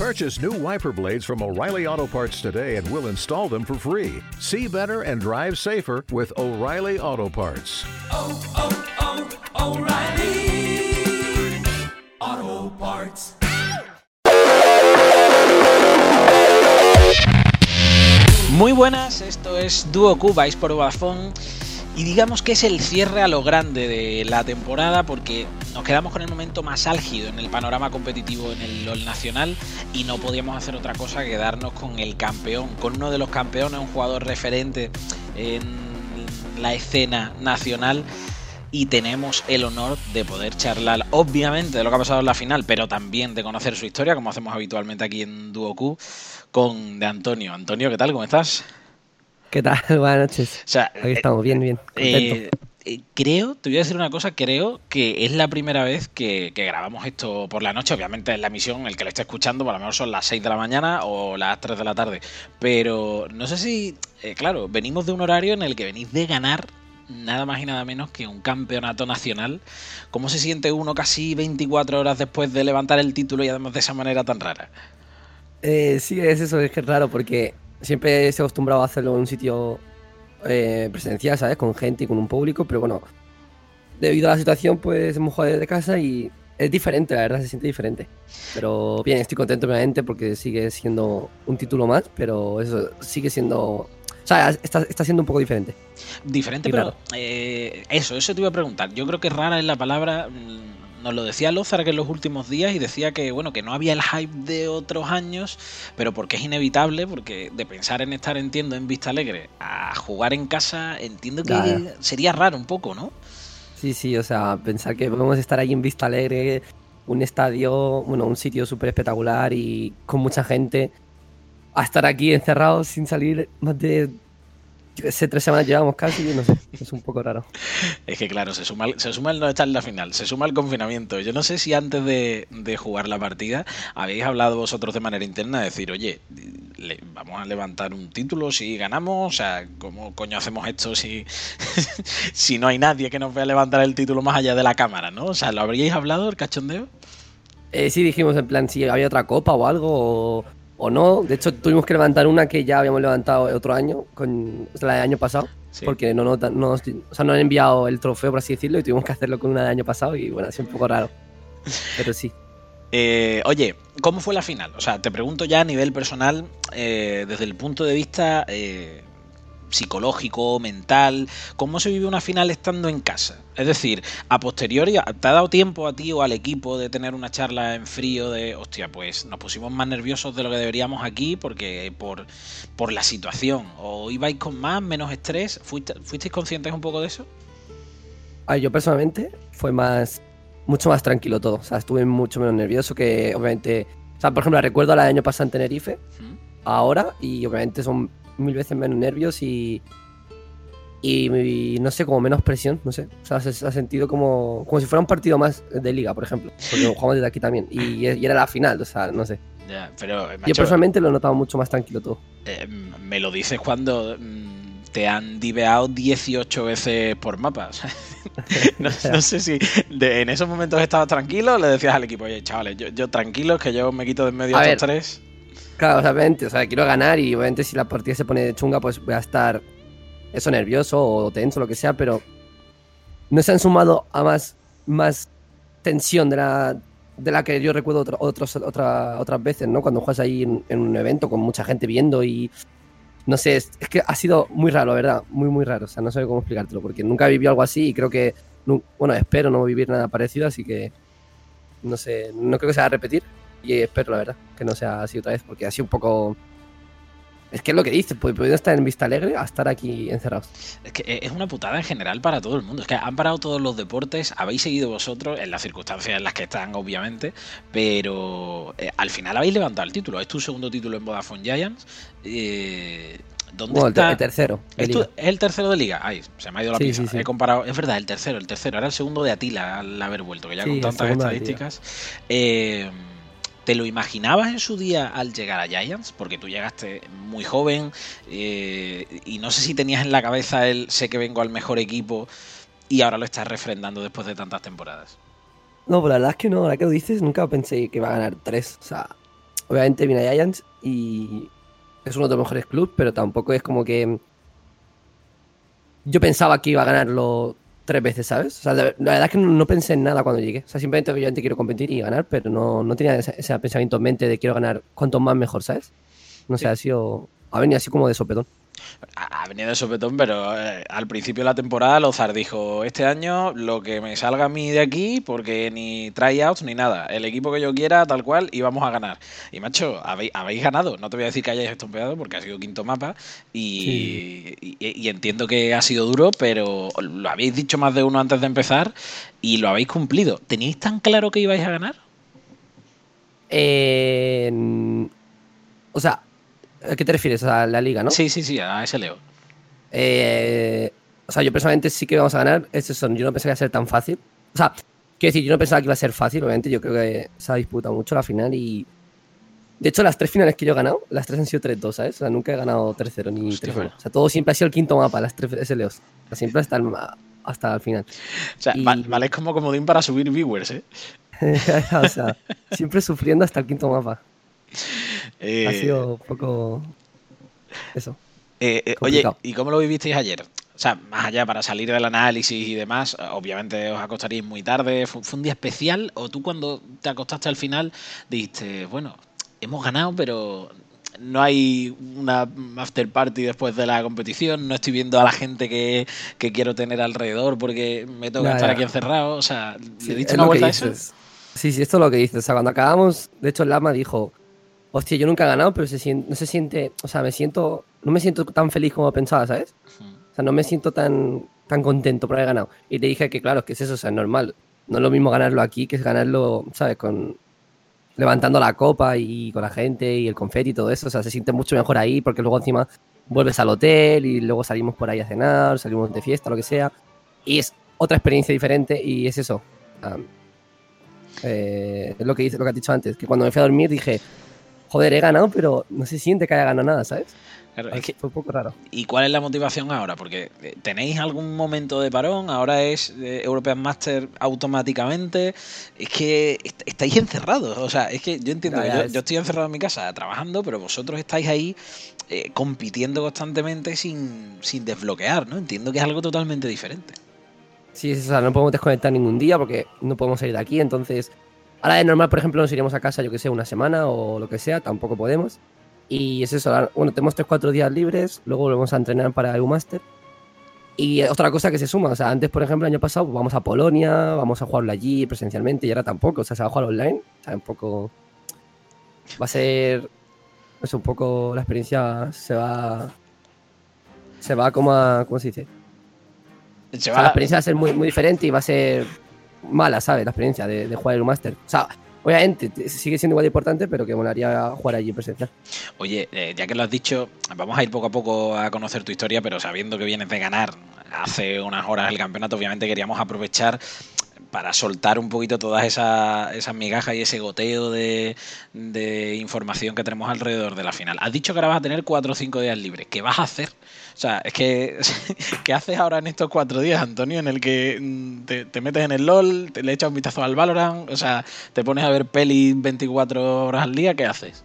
Purchase new wiper blades from O'Reilly Auto Parts today and we'll install them for free. See better and drive safer with O'Reilly Auto Parts. oh, oh, oh O'Reilly Auto Parts. Muy buenas, esto es Duo Q, vais por Vodafone y digamos que es el cierre a lo grande de la temporada porque nos quedamos con el momento más álgido en el panorama competitivo en el LoL nacional y no podíamos hacer otra cosa que darnos con el campeón, con uno de los campeones, un jugador referente en la escena nacional y tenemos el honor de poder charlar, obviamente, de lo que ha pasado en la final, pero también de conocer su historia, como hacemos habitualmente aquí en Duo Q, con de Antonio. Antonio, ¿qué tal? ¿Cómo estás? ¿Qué tal? Buenas noches. O sea, Aquí estamos, bien, bien. eh, eh, creo, te voy a decir una cosa, creo que es la primera vez que, que grabamos esto por la noche. Obviamente es la emisión, el que lo esté escuchando, por lo menos son las 6 de la mañana o las 3 de la tarde. Pero no sé si, eh, claro, venimos de un horario en el que venís de ganar nada más y nada menos que un campeonato nacional. ¿Cómo se siente uno casi 24 horas después de levantar el título y además de esa manera tan rara? Eh, sí, es eso, es que es raro porque siempre se ha acostumbrado a hacerlo en un sitio eh, presencial, ¿sabes? Con gente y con un público, pero bueno, debido a la situación, pues hemos jugado desde casa y es diferente, la verdad, se siente diferente. Pero bien, estoy contento obviamente porque sigue siendo un título más, pero eso sigue siendo... O sea, está, está siendo un poco diferente. Diferente, Y pero eh, eso, eso te iba a preguntar. Yo creo que rara es la palabra. Nos lo decía Lozar que en los últimos días y decía que bueno que no había el hype de otros años, pero porque es inevitable, porque de pensar en estar, entiendo, en Vista Alegre a jugar en casa, entiendo que sería raro un poco, ¿no? Sí, sí, o sea, pensar que podemos estar ahí en Vista Alegre, un estadio, bueno, un sitio súper espectacular y con mucha gente, a estar aquí encerrados sin salir más de, yo sé, tres semanas llevamos casi, no sé, es un poco raro. Es que claro, se suma, el- se suma el no estar en la final, se suma el confinamiento. Yo no sé si antes de, de jugar la partida habéis hablado vosotros de manera interna de decir, oye, le- vamos a levantar un título si ganamos, o sea, ¿cómo coño hacemos esto si, si no hay nadie que nos vea levantar el título más allá de la cámara, ¿no? O sea, ¿lo habríais hablado el cachondeo? Eh, sí, dijimos en plan si había otra copa o algo o, o no, de hecho tuvimos que levantar una que ya habíamos levantado otro año, con o sea, la del año pasado. Sí. Porque no, no, no, o sea, no han enviado el trofeo, por así decirlo, y tuvimos que hacerlo con una del año pasado y bueno, ha sido un poco raro. Pero sí. Eh, oye, ¿cómo fue la final? O sea, te pregunto ya a nivel personal, eh, desde el punto de vista eh, psicológico, mental, ¿cómo se vive una final estando en casa? Es decir, a posteriori, ¿te ha dado tiempo a ti o al equipo de tener una charla en frío de, hostia, pues nos pusimos más nerviosos de lo que deberíamos aquí porque por, por la situación? ¿O ibais con más, menos estrés? ¿Fuiste- ¿Fuisteis conscientes un poco de eso? A ver, yo personalmente fue más, mucho más tranquilo todo. O sea, estuve mucho menos nervioso que, obviamente. O sea, por ejemplo, recuerdo la del año pasado en Tenerife, ¿Mm? ahora, y obviamente son mil veces menos nervios y. Y, y no sé, como menos presión, no sé. O sea, se, se ha sentido como, como si fuera un partido más de liga, por ejemplo. Porque jugamos desde aquí también. Y, y era la final, o sea, no sé. Ya, pero, Yo macho, personalmente lo he notado mucho más tranquilo todo. Eh, me lo dices cuando mm, te han diveado 18 veces por mapa. no, no sé si de- en esos momentos estabas tranquilo o le decías al equipo, oye, chavales, yo, yo tranquilos, que yo me quito de en medio A ver. estos tres. Claro, obviamente, o sea, quiero ganar y obviamente si la partida se pone chunga, pues voy a estar eso nervioso o tenso, lo que sea, pero no se han sumado a más, más tensión de la, de la que yo recuerdo otro- otros, otra- otras veces, ¿no? Cuando juegas ahí en, en un evento con mucha gente viendo y no sé, es, es que ha sido muy raro, ¿verdad? Muy, muy raro, o sea, no sé cómo explicártelo, porque nunca he vivido algo así y creo que, bueno, espero no vivir nada parecido, así que no sé, no creo que se va a repetir y espero, la verdad, que no sea así otra vez, porque ha sido un poco... Es que es lo que dices, pues pudiendo estar en Vista Alegre a estar aquí encerrados. Es que es una putada en general para todo el mundo. Es que han parado todos los deportes, habéis seguido vosotros, en las circunstancias en las que están, obviamente, pero eh, al final habéis levantado el título. Es tu segundo título en Vodafone Giants. Eh, ¿Dónde te- está? el tercero. ¿Es, tu- el tercero de liga? Ay, se me ha ido la Sí, pinza. sí, sí. He comparado. Es verdad, el tercero, el tercero. Era el segundo de Atila al haber vuelto, que ya con tantas estadísticas. Eh, ¿Te lo imaginabas en su día al llegar a Giants? Porque tú llegaste muy joven eh, y no sé si tenías en la cabeza el sé que vengo al mejor equipo y ahora lo estás refrendando después de tantas temporadas. No, pues la verdad es que no, ahora que lo dices, nunca pensé que iba a ganar tres. O sea, obviamente viene Giants y es uno de los mejores clubes, pero tampoco es como que yo pensaba que iba a ganarlo tres veces, ¿sabes? O sea, la, la verdad es que no, no pensé en nada cuando llegué. O sea, simplemente obviamente quiero competir y ganar, pero no, no tenía ese, ese pensamiento en mente de quiero ganar cuanto más mejor, ¿sabes? No sé, Sí. ha sido... Ha venido así como de sopetón. Ha venido de sopetón, pero eh, al principio de la temporada Lozar dijo, este año lo que me salga a mí de aquí, porque ni tryouts ni nada, el equipo que yo quiera, tal cual, y vamos a ganar. Y macho, habéis, habéis ganado, no te voy a decir que hayáis estompeado, porque ha sido quinto mapa, y, y- y entiendo que ha sido duro, pero lo habéis dicho más de uno antes de empezar, y lo habéis cumplido. ¿Teníais tan claro que ibais a ganar? Eh, o sea, ¿a qué te refieres? A la liga, ¿no? Sí, sí, sí, a ese Leo. Eh, o sea, yo personalmente sí que vamos a ganar. Es eso, yo no pensaba que iba a ser tan fácil. O sea, quiero decir, yo no pensaba que iba a ser fácil, obviamente. Yo creo que se ha disputado mucho la final y. De hecho, las tres finales que yo he ganado, las tres han sido 3-2, ¿sabes? O sea, nunca he ganado 3-0 ni Hostia, 3-1. bueno. O sea, todo siempre ha sido el quinto mapa, las tres SLOs. Siempre hasta el, hasta el final. O sea, Y- va- vale como comodín para subir viewers, ¿eh? o sea, siempre sufriendo hasta el quinto mapa. Eh, Ha sido un poco. Eso. Eh, eh, oye. ¿y cómo lo vivisteis ayer? O sea, más allá para salir del análisis y demás, obviamente os acostaríais muy tarde. ¿Fue, fue un día especial? ¿O tú cuando te acostaste al final dijiste, bueno, hemos ganado, pero no hay una after party después de la competición? No estoy viendo a la gente que, que quiero tener alrededor porque me toca Ya, estar ya. aquí encerrado. O sea, Sí, ¿le diste es una vuelta a eso? Sí, sí, esto es lo que dices. O sea, cuando acabamos, de hecho, el Lama dijo: Hostia, yo nunca he ganado, pero se siente, no se siente. O sea, me siento. No me siento tan feliz como pensaba, ¿sabes? O sea, no me siento tan, tan contento por haber ganado. Y le dije que, claro, que es eso, o sea, es normal. No es lo mismo ganarlo aquí que es ganarlo, ¿sabes? Con. Levantando la copa y con la gente y el confeti y todo eso. O sea, se siente mucho mejor ahí porque luego encima vuelves al hotel y luego salimos por ahí a cenar, salimos de fiesta, lo que sea. Y es otra experiencia diferente y es eso. Ah, eh, es lo que, dice, lo que has dicho antes, que cuando me fui a dormir dije, joder, he ganado, pero no se siente que haya ganado nada, ¿sabes? Claro, es que Fue un poco raro. ¿Y cuál es la motivación ahora? Porque eh, tenéis algún momento de parón, ahora es eh, European Master automáticamente. Es que est- estáis encerrados. O sea, es que yo entiendo que yo, es- yo estoy encerrado en mi casa trabajando, pero vosotros estáis ahí eh, compitiendo constantemente sin, sin desbloquear, ¿no? Entiendo que es algo totalmente diferente. Sí, es- o sea, no podemos desconectar ningún día porque no podemos salir de aquí, entonces... Ahora de normal, por ejemplo, nos iríamos a casa, yo que sé, una semana o lo que sea, tampoco podemos. Y es eso, ahora- bueno, tenemos 3-4 días libres, luego volvemos a entrenar para EU Master. Y otra cosa que se suma, o sea, antes, por ejemplo, el año pasado pues, vamos a Polonia, vamos a jugarlo allí presencialmente y ahora tampoco, o sea, se va a jugar online, o sea, un poco... Va a ser... Es un poco... La experiencia se va... Se va como a... ¿Cómo se dice? Se O sea, va- la experiencia va a ser muy, muy diferente y va a ser mala, ¿sabes? La experiencia de, de jugar el Master. O sea, obviamente sigue siendo igual de importante, pero que molaría jugar allí presencial. Oye, eh, ya que lo has dicho, vamos a ir poco a poco a conocer tu historia, pero sabiendo que vienes de ganar hace unas horas el campeonato, obviamente queríamos aprovechar para soltar un poquito todas esas, esas migajas y ese goteo de, de información que tenemos alrededor de la final. Has dicho que ahora vas a tener cuatro o cinco días libres. ¿Qué vas a hacer? O sea, es que, ¿qué haces ahora en estos cuatro días, Antonio, en el que mm, te, te metes en el LOL, te le echas un vistazo al Valorant, o sea, te pones a ver peli 24 horas al día, ¿qué haces?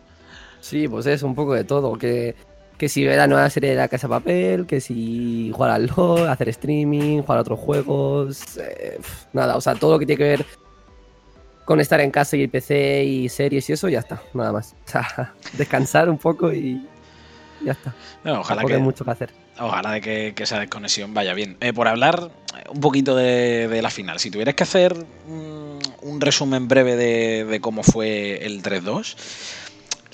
Sí, pues es un poco de todo. Que, que si ver la nueva serie de la Casa Papel, que si jugar al LOL, hacer streaming, jugar a otros juegos. eh, nada, o sea, todo lo que tiene que ver con estar en casa y el PC y series y eso, ya está, nada más. O sea, descansar un poco y ya está. No, ojalá Tampoco que, hay mucho que hacer. Ojalá de que, que esa desconexión vaya bien. Eh, por hablar un poquito de, de la final, si tuvieras que hacer mm, un resumen breve de, de cómo fue el 3-2,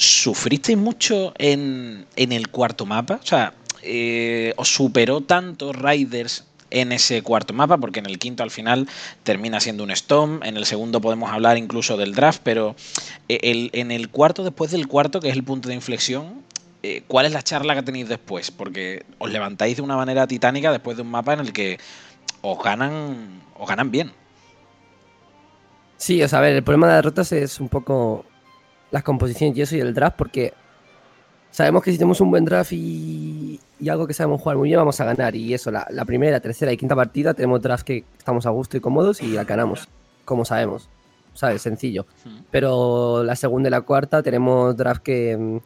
¿sufristeis mucho en, en el cuarto mapa? O sea, eh, ¿os superó tanto Riders en ese cuarto mapa? Porque en el quinto al final termina siendo un Storm, en el segundo podemos hablar incluso del draft, pero eh, en el cuarto, después del cuarto, que es el punto de inflexión, eh, ¿cuál es la charla que tenéis después? Porque os levantáis de una manera titánica después de un mapa en el que os ganan, os ganan bien. Sí, o sea, a ver, el problema de derrotas es un poco las composiciones y eso y el draft, porque sabemos que si tenemos un buen draft y, y algo que sabemos jugar muy bien, vamos a ganar. Y eso, la, la primera, tercera y quinta partida tenemos draft que estamos a gusto y cómodos y la ganamos, como sabemos. ¿sabes? Sencillo. Pero la segunda y la cuarta tenemos draft que mm,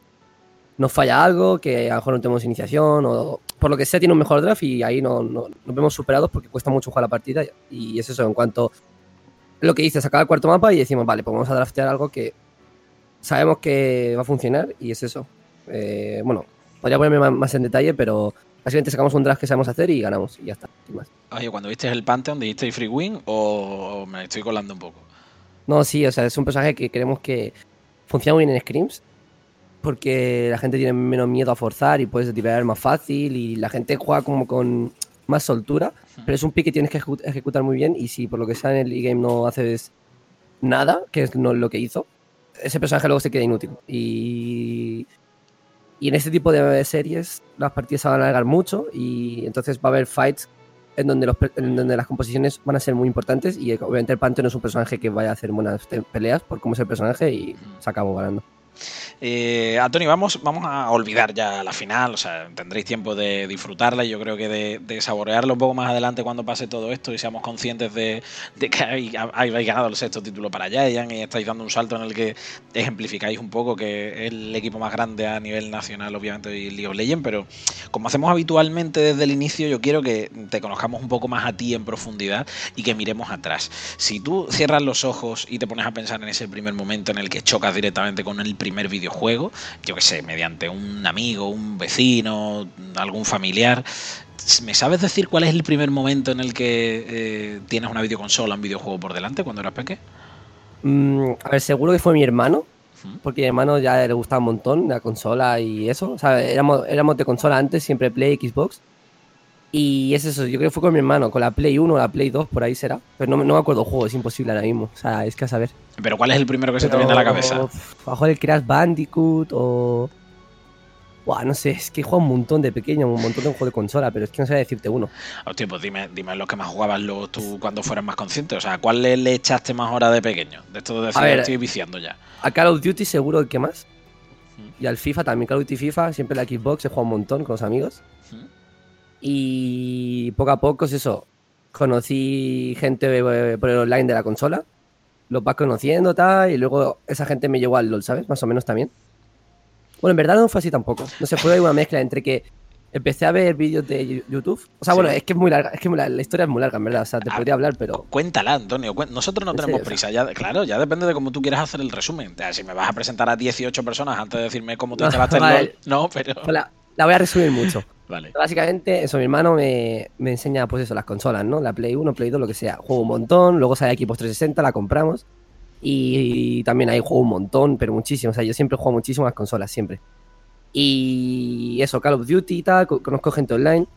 nos falla algo, que a lo mejor no tenemos iniciación o por lo que sea tiene un mejor draft y ahí no, no- nos vemos superados porque cuesta mucho jugar la partida y es eso, en cuanto lo que dices, acaba el cuarto mapa y decimos, vale, pues vamos a draftear algo que sabemos que va a funcionar y es eso. Eh, bueno, podría ponerme más, más en detalle, pero básicamente sacamos un draft que sabemos hacer y ganamos y ya está. más. Oye, cuando viste el Pantheon, ¿dijiste free win o me estoy colando un poco? No, sí, o sea, es un personaje que creemos que funciona muy bien en scrims. Porque la gente tiene menos miedo a forzar y puedes divertir más fácil y la gente juega como con más soltura. Pero es un pick que tienes que ejecu- ejecutar muy bien y si por lo que sea en el e-game no haces nada, que es no lo que hizo, ese personaje luego se queda inútil. Y, y en este tipo de series las partidas se van a alargar mucho y entonces va a haber fights en donde, los, en donde las composiciones van a ser muy importantes y obviamente el Pantheon no es un personaje que vaya a hacer buenas peleas por cómo es el personaje y se acabó ganando. Eh, Antonio, vamos, vamos a olvidar ya la final, o sea, tendréis tiempo de disfrutarla y yo creo que de, de saborearlo un poco más adelante cuando pase todo esto y seamos conscientes de, que habéis, habéis ganado el sexto título para Giant y estáis dando un salto en el que ejemplificáis un poco que es el equipo más grande a nivel nacional, obviamente, y League of Legends, pero como hacemos habitualmente desde el inicio, yo quiero que te conozcamos un poco más a ti en profundidad y que miremos atrás. Si tú cierras los ojos y te pones a pensar en ese primer momento en el que chocas directamente con el primer videojuego, yo que sé, mediante un amigo, un vecino, algún familiar, ¿me sabes decir cuál es el primer momento en el que eh, tienes una videoconsola, un videojuego por delante cuando eras pequeño? Mm, a ver, seguro que fue mi hermano, porque mi hermano ya le gustaba un montón la consola y eso. O sea, éramos, éramos de consola antes, siempre Play, Xbox. Y es eso, yo creo que fue con mi hermano, con la Play 1 o la Play 2, por ahí será. Pero no, me- no me acuerdo el juego, es imposible ahora mismo. O sea, es que a saber. Pero ¿cuál es el primero que se te viene a la cabeza? A mejor el Crash Bandicoot o. Buah, no sé, es que he jugado un montón de pequeño, un montón de juegos de consola, pero es que no sé decirte uno. Hostia, pues dime, dime los que más jugabas luego tú cuando fueras más consciente. O sea, ¿cuál le, le echaste más horas de pequeño? De esto de decir, ver, estoy viciando ya. A Call of Duty seguro el que más. Y al FIFA también, Call of Duty FIFA, siempre la Xbox, he jugado un montón con los amigos. Y poco a poco es eso. Conocí gente eh, por el online de la consola. Los vas conociendo, tal. Y luego esa gente me llevó al LOL, ¿sabes? Más o menos también. Bueno, en verdad no fue así tampoco. No sé, fue una mezcla entre que empecé a ver vídeos de YouTube. O sea, Sí. bueno, es que es muy larga. Es que la, la historia es muy larga, en verdad. O sea, te Ah, podría hablar, pero. Cuéntala, Antonio. Nosotros no En tenemos serio, prisa. Ya, claro, ya depende de cómo tú quieras hacer el resumen. O sea, si me vas a presentar a 18 personas antes de decirme cómo te No, instalaste el vale. LOL, no, pero. pues La, la voy a resumir mucho. Vale. Básicamente, eso, mi hermano me, me enseña, pues eso, las consolas, ¿no? La Play 1, Play 2, lo que sea. Juego un montón, luego sale Equipos 360, la compramos. Y, también ahí juego un montón, pero muchísimo. O sea, yo siempre juego muchísimo a las consolas, siempre. Y eso, Call of Duty y tal, co- conozco gente online.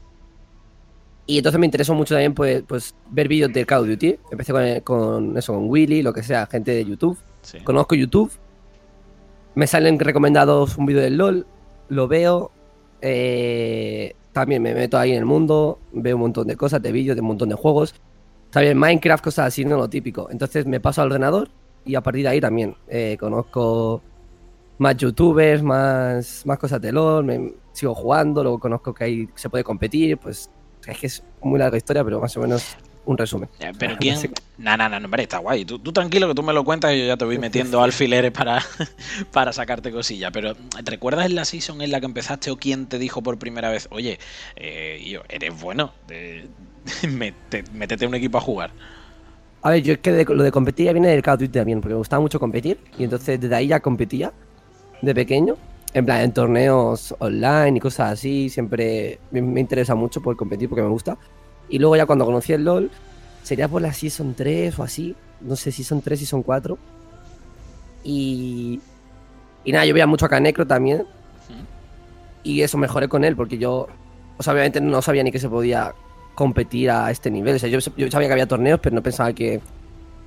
Y entonces me interesó mucho también, pues, pues ver vídeos de Call of Duty. Empecé con, con eso, con Willy, lo que sea, gente de YouTube. Sí. Conozco YouTube. Me salen recomendados un vídeo del LOL. Lo veo. Eh, también me meto ahí en el mundo. Veo un montón de cosas, de vídeos, de un montón de juegos. También Minecraft, cosas así, no lo típico. Entonces me paso al ordenador y a partir de ahí también eh, conozco más youtubers, más, más cosas de LOL. Me, sigo jugando, luego conozco que ahí se puede competir. Pues es que es muy larga historia, pero más o menos un resumen. Pero quién. No, no, no, hombre, está guay. Tú, tú tranquilo que tú me lo cuentas y yo ya te voy metiendo alfileres para, para sacarte cosillas. Pero ¿recuerdas en la season en la que empezaste o quién te dijo por primera vez, oye, eh, yo, eres bueno, eh, mete- métete un equipo a jugar? A ver, yo es que de- lo de competir ya viene del Call of Duty también, porque me gustaba mucho competir. Y entonces desde ahí ya competía, de pequeño. En plan, en torneos online y cosas así. Siempre me, me interesa mucho por competir porque me gusta. Y luego ya cuando conocí el LOL, sería por la Season 3 o así. No sé, Season 3, Season 4. Y... Y nada, yo veía mucho a Canecro también. Y eso mejoré con él, porque yo... O sea, obviamente no sabía ni que se podía competir a este nivel. O sea, yo, yo sabía que había torneos, pero no pensaba que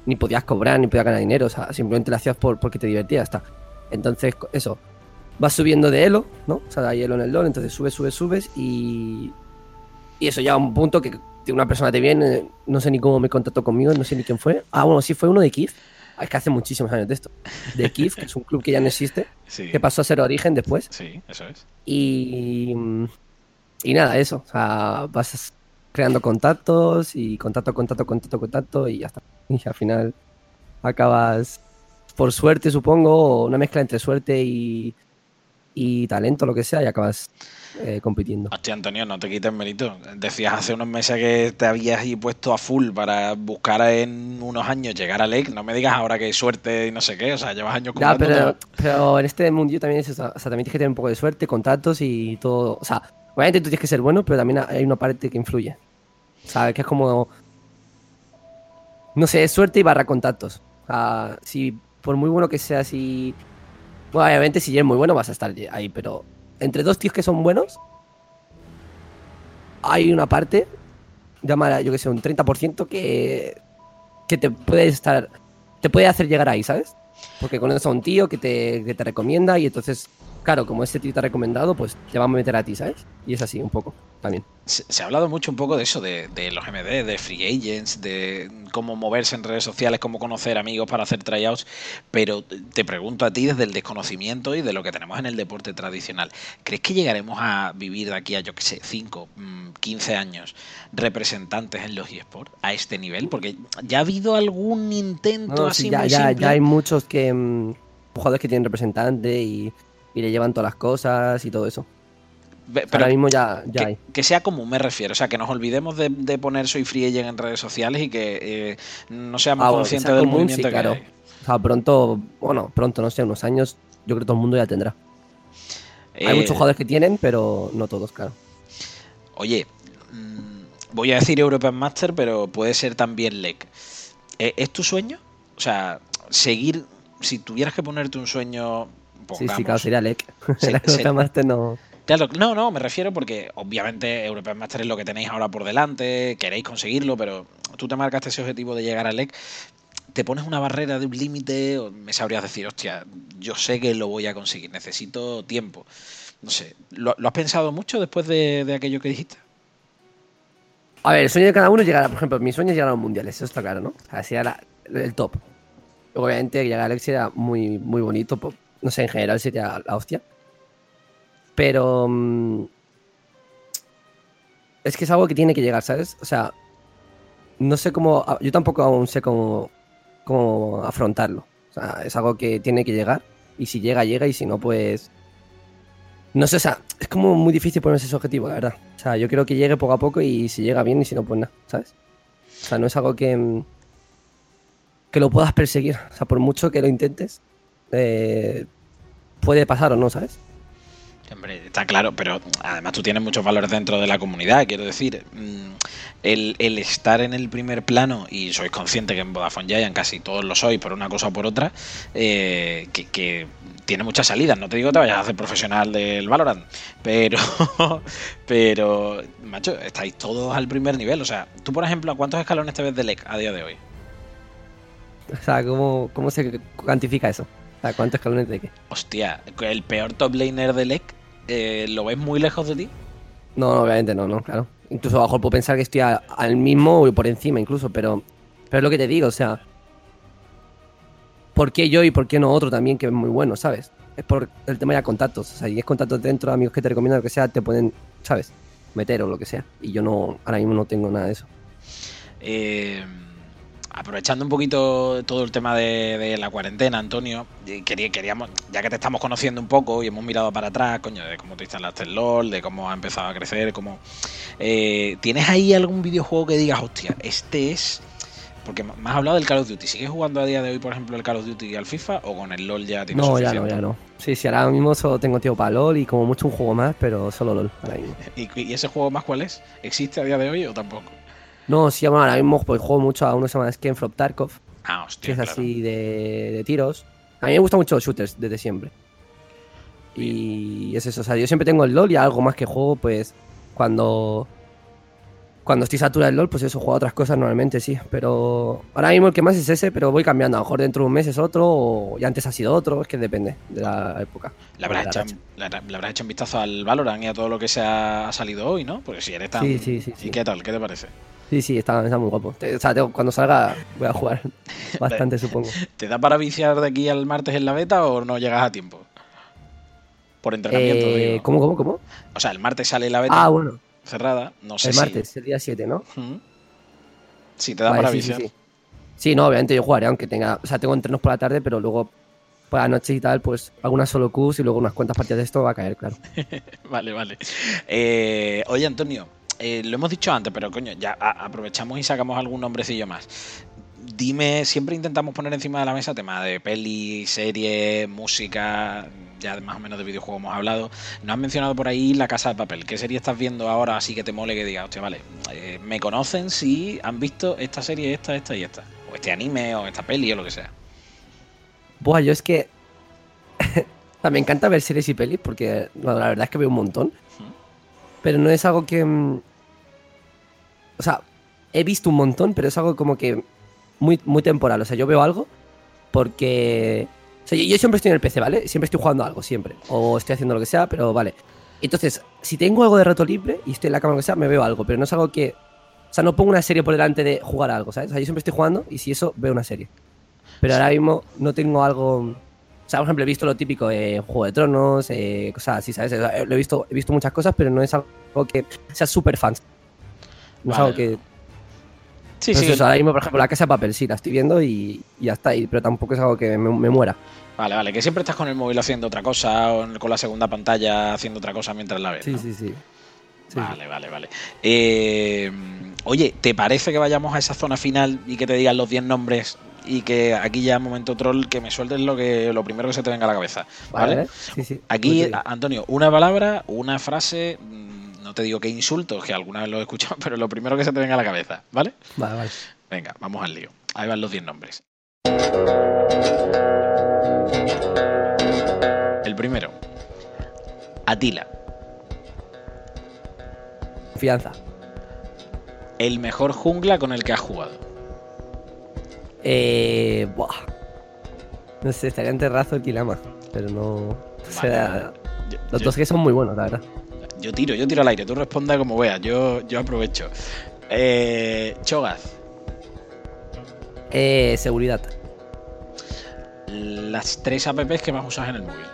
ni podías cobrar, ni podías ganar dinero. O sea, simplemente lo hacías por, porque te divertías, está. Entonces, eso. Vas subiendo de elo, ¿no? O sea, hay elo en el LOL, entonces subes, subes, subes y. Y eso ya a un punto que una persona te viene, no sé ni cómo me contactó conmigo, no sé ni quién fue. Ah, bueno, sí fue uno de Kiev. Es que hace muchísimos años de esto. De Kiev, que es un club que ya no existe, Sí, que pasó a ser Origen después. sí, eso es. Y, y nada, eso. O sea, vas creando contactos y contacto, contacto, contacto, contacto y ya está. Y al final acabas, por suerte supongo, o una mezcla entre suerte y, y talento, lo que sea, y acabas eh, compitiendo. Hostia, Antonio, no te quites mérito. Decías hace unos meses que te habías puesto a full para buscar en unos años llegar a Lake. No me digas ahora que hay suerte y no sé qué. O sea, llevas años Ya, pero, pero en este mundillo también es eso, o sea, también tienes que tener un poco de suerte, contactos y todo. O sea, obviamente tú tienes que ser bueno, pero también hay una parte que influye. ¿Sabes? Que es como. No sé, es suerte y barra contactos. O sea, si por muy bueno que seas y. Bueno, obviamente si eres muy bueno vas a estar ahí, pero entre dos tíos que son buenos, hay una parte, llámala, yo que sé, un 30% que, que te puede estar. Te puede hacer llegar ahí, ¿sabes? Porque conoces a un tío que te, que te recomienda y entonces, claro, como ese tío te ha recomendado, pues te va a meter a ti, ¿sabes? Y es así, un poco, también. Se, se ha hablado mucho un poco de eso, de, de los MD, de free agents, de cómo moverse en redes sociales, cómo conocer amigos para hacer tryouts, pero te pregunto a ti desde el desconocimiento y de lo que tenemos en el deporte tradicional. ¿Crees que llegaremos a vivir de aquí a, yo qué sé, 5, 15 años representantes en los eSports a este nivel? Porque ya ha habido algún intento No, así sí, ya, muy ya, simple. ya hay muchos que mm, jugadores que tienen representante y, y le llevan todas las cosas y todo eso. Ve- Ahora mismo ya, ya que, hay. que sea común, me refiero. O sea, que nos olvidemos de, de poner soy free agent en redes sociales y que eh, no seamos Ah, conscientes sea del común, movimiento sí, que claro. hay. O sea, pronto, bueno, pronto, no sé, unos años, yo creo que todo el mundo ya tendrá. Hay Eh, muchos jugadores que tienen, pero no todos, claro. Oye, mm, voy a decir European Master, pero puede ser también LEC. Eh, ¿Es tu sueño? O sea, seguir, si tuvieras que ponerte un sueño, Sí, sí, claro, sería LEC. Sí, La Master no. Claro, no, no, me refiero porque obviamente European Master es lo que tenéis ahora por delante, queréis conseguirlo, pero tú te marcaste ese objetivo de llegar a LEC, te pones una barrera de un límite, o me sabrías decir, hostia, yo sé que lo voy a conseguir, necesito tiempo. No sé, ¿lo, lo has pensado mucho después de, de aquello que dijiste? A ver, el sueño de cada uno es llegar, a- por ejemplo, mi sueño es llegar a los mundiales, eso está claro, ¿no? Sería la- el top. Obviamente llegar a Alex sería muy, muy bonito, no sé, en general sería la hostia. Pero... mm, es que es algo que tiene que llegar, ¿sabes? O sea, no sé cómo... Yo tampoco aún sé cómo, cómo afrontarlo. O sea, es algo que tiene que llegar. Y si llega, llega. Y si no, pues... No sé, o sea, es como muy difícil ponerse ese objetivo, la verdad. O sea, yo quiero que llegue poco a poco y si llega bien y si no, pues nada, ¿sabes? O sea, no es algo que, mm, que lo puedas perseguir. O sea, por mucho que lo intentes, eh, puede pasar o no, ¿sabes? Hombre, está claro, pero además tú tienes muchos valores dentro de la comunidad, quiero decir, mm, el, el estar en el primer plano, y sois conscientes que en Vodafone Giant casi todos lo sois por una cosa o por otra, eh, que, que tiene muchas salidas, no te digo que te vayas a hacer profesional del Valorant, pero, pero, macho, estáis todos al primer nivel, o sea, tú por ejemplo, ¿a cuántos escalones te ves de LEC a día de hoy? O sea, ¿cómo, cómo se cuantifica eso? ¿Cuántos escalones de qué? Hostia, el peor top laner de LEC, eh, ¿lo ves muy lejos de ti? No, obviamente no, no, claro. Incluso a lo mejor puedo pensar que estoy a- al mismo o por encima incluso, pero, pero es lo que te digo, o sea, ¿por qué yo y por qué no otro también que es muy bueno, ¿sabes? Es por el tema de contactos, o sea, y es contactos dentro, amigos que te recomiendan lo que sea, te pueden, ¿sabes? Meter o lo que sea. Y yo no, ahora mismo no tengo nada de eso. Eh, aprovechando un poquito todo el tema de, de la cuarentena, Antonio, quería, queríamos, ya que te estamos conociendo un poco y hemos mirado para atrás, coño, de cómo te instalaste el LOL, de cómo ha empezado a crecer, cómo. eh, ¿Tienes ahí algún videojuego que digas, hostia, este es. Porque me has hablado del Call of Duty. ¿Sigues jugando a día de hoy, por ejemplo, el Call of Duty y al FIFA? ¿O con el LOL ya tienes No, ya no, suficiente? ya no. Sí, sí, ahora mismo solo tengo tiempo para LOL y como mucho un juego más, pero solo LOL ahora mismo. ¿Y, y ese juego más cuál es? ¿Existe a día de hoy o tampoco? No, sí, bueno, ahora mismo pues juego mucho a uno que se llama Sken from Tarkov, Ah, que hostia. es claro. así de, de tiros. A mí me gustan mucho los shooters desde siempre. Y es eso, o sea, yo siempre tengo el LOL y algo más que juego, pues cuando cuando estoy saturado del LOL, pues eso, juego a otras cosas normalmente, sí. Pero ahora mismo el que más es ese, pero voy cambiando. A lo mejor dentro de un mes es otro, o ya antes ha sido otro, es que depende de la época. Le habrás, la hecho, le, le habrás hecho un vistazo al Valorant y a todo lo que se ha, ha salido hoy, ¿no? Porque si eres tan. Sí, sí, sí, ¿Y sí. qué tal? ¿Qué te parece? Sí, sí, está, está muy guapo. Te- O sea, tengo- cuando salga voy a jugar bastante, supongo. ¿Te da para viciar de aquí al martes en la beta o no llegas a tiempo? Por entrenamiento, Eh, digo. ¿Cómo, cómo, cómo? O sea, el martes sale la beta Ah, bueno, cerrada. No sé el si. martes, el día 7, ¿no? Sí, te da Vale, para sí, sí, viciar. sí. Sí, no, obviamente yo jugaré, aunque tenga. O sea, tengo entrenos por la tarde, pero luego por la noche y tal, pues algunas solo Qs y luego unas cuantas partidas de esto va a caer, claro. Vale, vale. Eh, oye, Antonio, eh, lo hemos dicho antes, pero coño, ya aprovechamos y sacamos algún nombrecillo más. Dime, siempre intentamos poner encima de la mesa tema de peli, serie, música, ya más o menos de videojuegos hemos hablado. Nos has mencionado por ahí La Casa de Papel. ¿Qué serie estás viendo ahora así que te mole que digas, hostia, vale, eh, me conocen si han visto esta serie, esta, esta y esta? O este anime, o esta peli, o lo que sea. Buah, yo es que. me encanta ver series y pelis porque no, la verdad es que veo un montón. Pero no es algo que. O sea, he visto un montón, pero es algo como que muy, muy temporal. O sea, yo veo algo porque. O sea, yo, yo siempre estoy en el PC, ¿vale? Siempre estoy jugando algo, siempre. O estoy haciendo lo que sea, pero vale. Entonces, si tengo algo de rato libre y estoy en la cama o lo que sea, me veo algo. Pero no es algo que. O sea, no pongo una serie por delante de jugar algo, ¿sabes? O sea, yo siempre estoy jugando y si eso, veo una serie. Pero ahora mismo no tengo algo. O sea, por ejemplo, he visto lo típico de Juego de Tronos, eh, cosas así, ¿sabes? O sea, eh, Lo he visto, he visto muchas cosas, pero no es algo que sea súper fan. No es Vale. algo que. Sí, no sé, sí. o sea, ahora mismo, por ejemplo, la casa de papel, sí, la estoy viendo y, y ya está. y- pero tampoco es algo que me, me muera. Vale, vale, que siempre estás con el móvil haciendo otra cosa o con la segunda pantalla haciendo otra cosa mientras la ves. Sí, ¿no? sí, sí. Sí, Vale, vale, vale. Eh, oye, ¿te parece que vayamos a esa zona final y que te digan los 10 nombres y que aquí ya momento troll que me sueltes lo que lo primero que se te venga a la cabeza? ¿Vale? Vale, sí, sí. Aquí, Antonio, una palabra, una frase, mm, no te digo que insultos, que alguna vez lo he escuchado, pero lo primero que se te venga a la cabeza, ¿vale? Vale, vale. Venga, vamos al lío. Ahí van los 10 nombres. El primero, Atila, Confianza. el mejor jungla con el que has jugado. Eh. Buah. No sé, estaría entre Razo y Kilama. Pero no. o sea, Los yo- dos que son muy buenos, la verdad. Yo tiro, yo tiro al aire, tú responda como veas, yo, yo aprovecho. Eh, Chogas, Eh, seguridad. las tres apps que más usas en el móvil.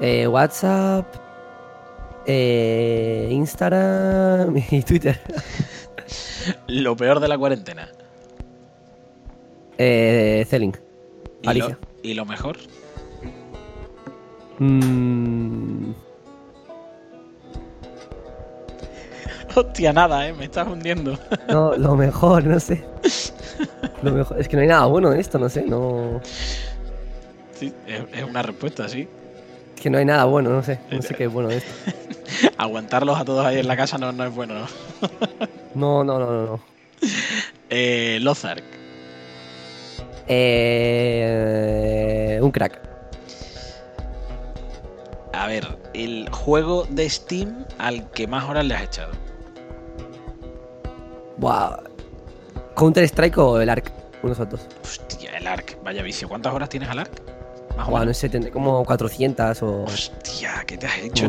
Eh, WhatsApp. Eh, Instagram y Twitter. Lo peor de la cuarentena. Eh, Zelling. ¿Y y lo mejor? Mm, Hostia, nada, eh, me estás hundiendo. no, lo mejor, no sé. Lo mejor. Es que no hay nada bueno en esto, no sé. No. Sí, es, una respuesta, sí. Es que no hay nada bueno, no sé. No sé qué es bueno de esto. Aguantarlos a todos ahí en la casa no, no es bueno, ¿no? No, no, no, no. no. Eh, Lozark, Eh, un crack. a ver, el juego de Steam al que más horas le has echado. Buah. Counter Strike o el Ark. Unos otros. Hostia, el Ark, vaya vicio. ¿Cuántas horas tienes al Ark? Más o Buah, no sé, tendré como 400 o. Hostia, ¿qué te has hecho?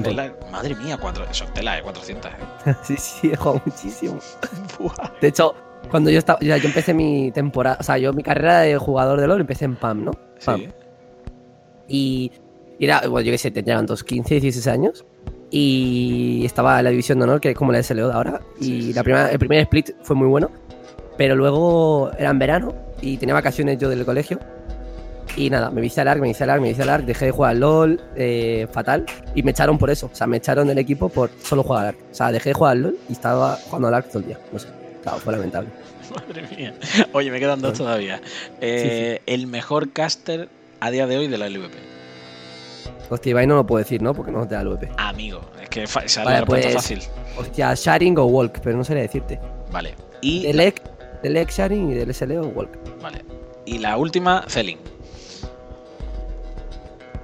Madre mía, cuatro, eso es tela, eh, 400. eh. sí, sí, he jugado muchísimo. Buah. De hecho, cuando yo estaba. Yo empecé mi temporada. O sea, yo mi carrera de jugador de LOL empecé en PAM, ¿no? PAM. Sí. Y era, bueno, yo qué sé, tendría unos 15, 16 años. Y estaba en la división de honor, que es como la SLO de ahora. Y Sí, sí, la sí. primera, el primer split fue muy bueno. Pero luego era en verano y tenía vacaciones yo del colegio. Y nada, me vicié al ARC, me vicié al ARC, me vicié al ARC, dejé de jugar al LOL, eh, fatal. Y me echaron por eso. O sea, me echaron del equipo por solo jugar al ARC. O sea, dejé de jugar al LOL y estaba jugando al ARC todo el día. No sé. Claro, fue lamentable. Madre mía. Oye, me quedan dos todavía. Eh, El mejor caster a día de hoy de la LVP. Hostia, Ibai no lo puedo decir, ¿no? Porque no te da el VP. Amigo, es que es Vale, la pues- fácil. Hostia, Sharing o Walk, pero no sabría decirte. Vale. Y, Del EC, del EC Sharing y del SLO o Walk. vale. y la última, Celin.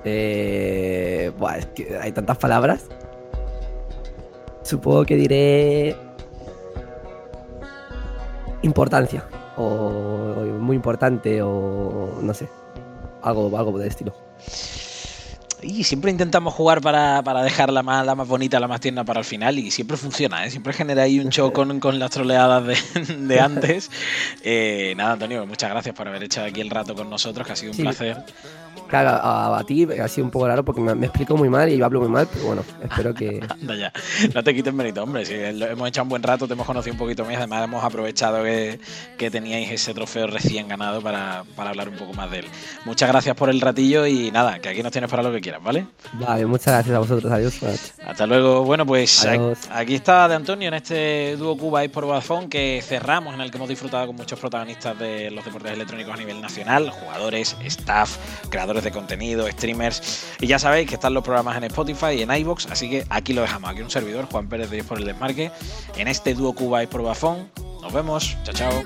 Eh, buah, es que hay tantas palabras. Supongo que diré. Importancia. O, o muy importante, o no sé. Algo, algo de estilo. Y siempre intentamos jugar para, para dejar la más, la más bonita, la más tierna para el final y siempre funciona, ¿eh? siempre genera ahí un show con, con las troleadas de, de antes. Eh, nada, Antonio, muchas gracias por haber hecho aquí el rato con nosotros, que ha sido un Sí. placer. Claro, a, a ti ha sido un poco raro porque me, me explico muy mal y yo hablo muy mal, pero bueno, espero que. Anda ya. No te quites mérito, hombre. Si hemos echado un buen rato, te hemos conocido un poquito más. Además, hemos aprovechado que, que teníais ese trofeo recién ganado para, para hablar un poco más de él. Muchas gracias por el ratillo y nada, que aquí nos tienes para lo que quieras, ¿vale? Vale, muchas gracias a vosotros. Adiós. Hasta luego. Bueno, pues Adiós. aquí está de Antonio en este dúo Cuba y por Vodafone que cerramos, en el que hemos disfrutado con muchos protagonistas de los deportes electrónicos a nivel nacional, jugadores, staff, creadores creadores de contenido, streamers. Y ya sabéis que están los programas en Spotify y en iBox, así que aquí lo dejamos. Aquí un servidor, Juan Pérez de Dios por el Desmarque, en este dúo Cuba y Probafón. Nos vemos, chao, chao.